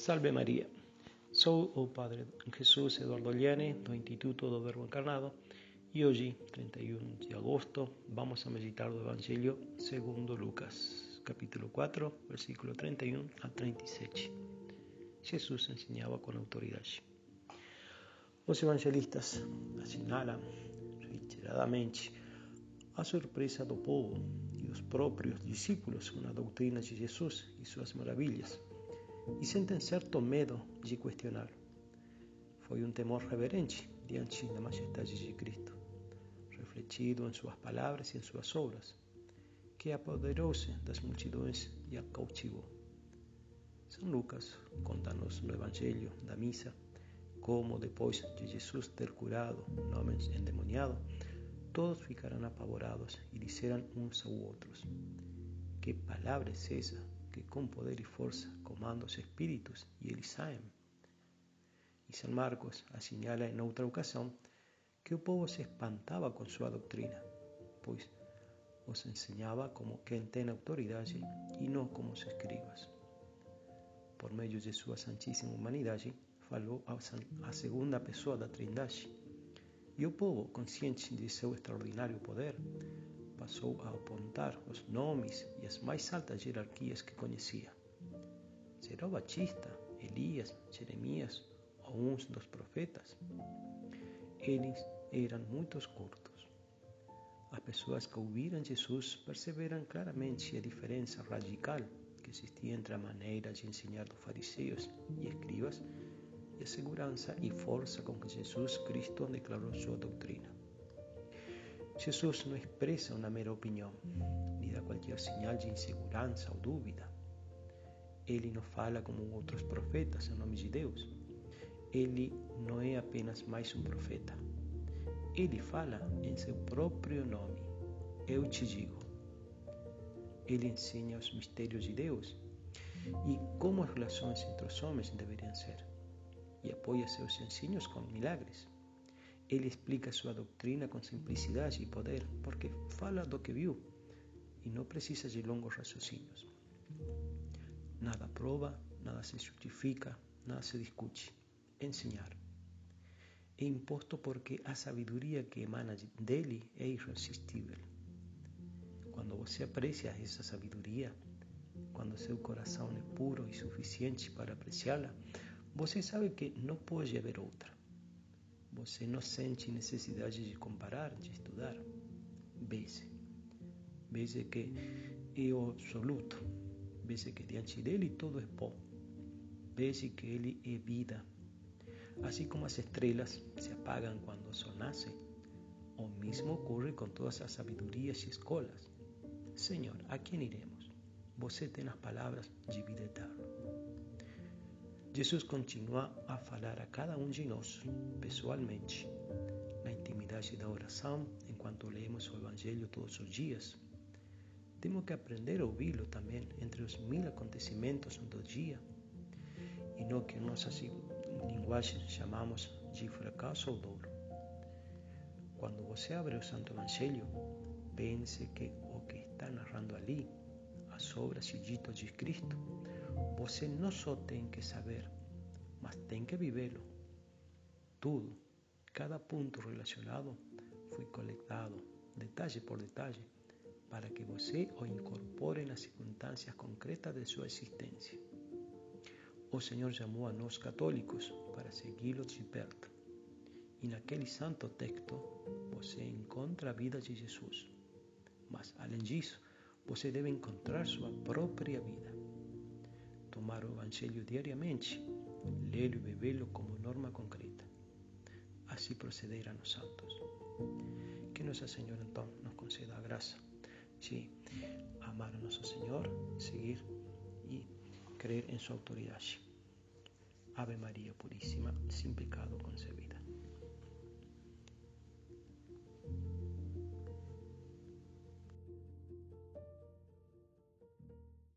Salve Maria. Sou o Padre Jesus Eduardo Liane, do Instituto do Verbo Encarnado, e hoje, 31 de agosto, vamos a meditar o Evangelho segundo Lucas, capítulo 4, versículo 31 a 37. Jesus ensinava com autoridade. Os evangelistas assinalam reiteradamente a surpresa do povo e dos próprios discípulos com a doutrina de Jesus e suas maravilhas e sentem certo medo de questioná-lo. Foi um temor reverente diante da majestade de Cristo, refletido em suas palavras e em suas obras, que apoderou-se das multidões e a cautivou. São Lucas conta-nos no Evangelho da Missa como, depois de Jesus ter curado um endemoniado, todos ficaram apavorados e disseram uns aos outros: Que palavra é essa que com poder e força comanda os espíritos e eles saem. E São Marcos assinala em outra ocasião que o povo se espantava com sua doutrina, pois os ensinava como quem tem autoridade e não como os escribas. Por meio de sua santíssima humanidade, falou a segunda pessoa da Trindade, e o povo, consciente de seu extraordinário poder, passou a apontar os nomes e as mais altas hierarquias que conhecia. Será o Batista, Elias, Jeremias ou uns dos profetas? Eles eram muito curtos. As pessoas que ouviram Jesus perceberam claramente a diferença radical que existia entre a maneira de ensinar dos fariseus e escribas e a segurança e força com que Jesus Cristo declarou sua doutrina. Jesus não expressa uma mera opinião, nem dá qualquer sinal de insegurança ou dúvida. Ele não fala como outros profetas em nome de Deus. Ele não é apenas mais um profeta. Ele fala em seu próprio nome. Eu te digo. Ele ensina os mistérios de Deus e como as relações entre os homens deveriam ser, e apoia seus ensinos com milagres. Ele explica sua doutrina com simplicidade e poder, porque fala do que viu e não precisa de longos raciocínios. Nada prova, nada se justifica, nada se discute. Ensinar. É imposto porque a sabedoria que emana dele é irresistível. Quando você aprecia essa sabedoria, quando seu coração é puro e suficiente para apreciá-la, você sabe que não pode haver outra. Você não sente necessidade de comparar, de estudar. Veja. Veja que é o absoluto. Veja que diante dele tudo é bom. Veja que ele é vida. Assim como as estrelas se apagam quando o sol o mesmo ocorre com todas as sabedorias e escolas. Senhor, a quem iremos? Você tem as palavras de vida eterna. Jesus continua a falar a cada um de nós, pessoalmente, na intimidade da oração, enquanto lemos o Evangelho todos os dias. Temos que aprender a ouvi-lo também entre os mil acontecimentos do dia, e não que em nossa linguagem chamamos de fracasso ou dolo. Quando você abre o Santo Evangelho, pense que o que está narrando ali, as obras e de Cristo, você não só tem que saber, mas tem que vivê-lo. Tudo, cada ponto relacionado foi coletado, detalhe por detalhe, para que você o incorpore nas circunstâncias concretas de sua existência. O Senhor chamou a nós católicos para segui-lo de perto. E naquele santo texto você encontra a vida de Jesus. Mas, além disso, você deve encontrar sua própria vida tomar o Evangelho diariamente, lê-lo e bebê-lo como norma concreta. Assim procederão os santos. Que Nossa Senhora, então, nos conceda a graça de amar a Nosso Senhor, seguir e crer em Sua autoridade. Ave Maria Puríssima, sem pecado concebida.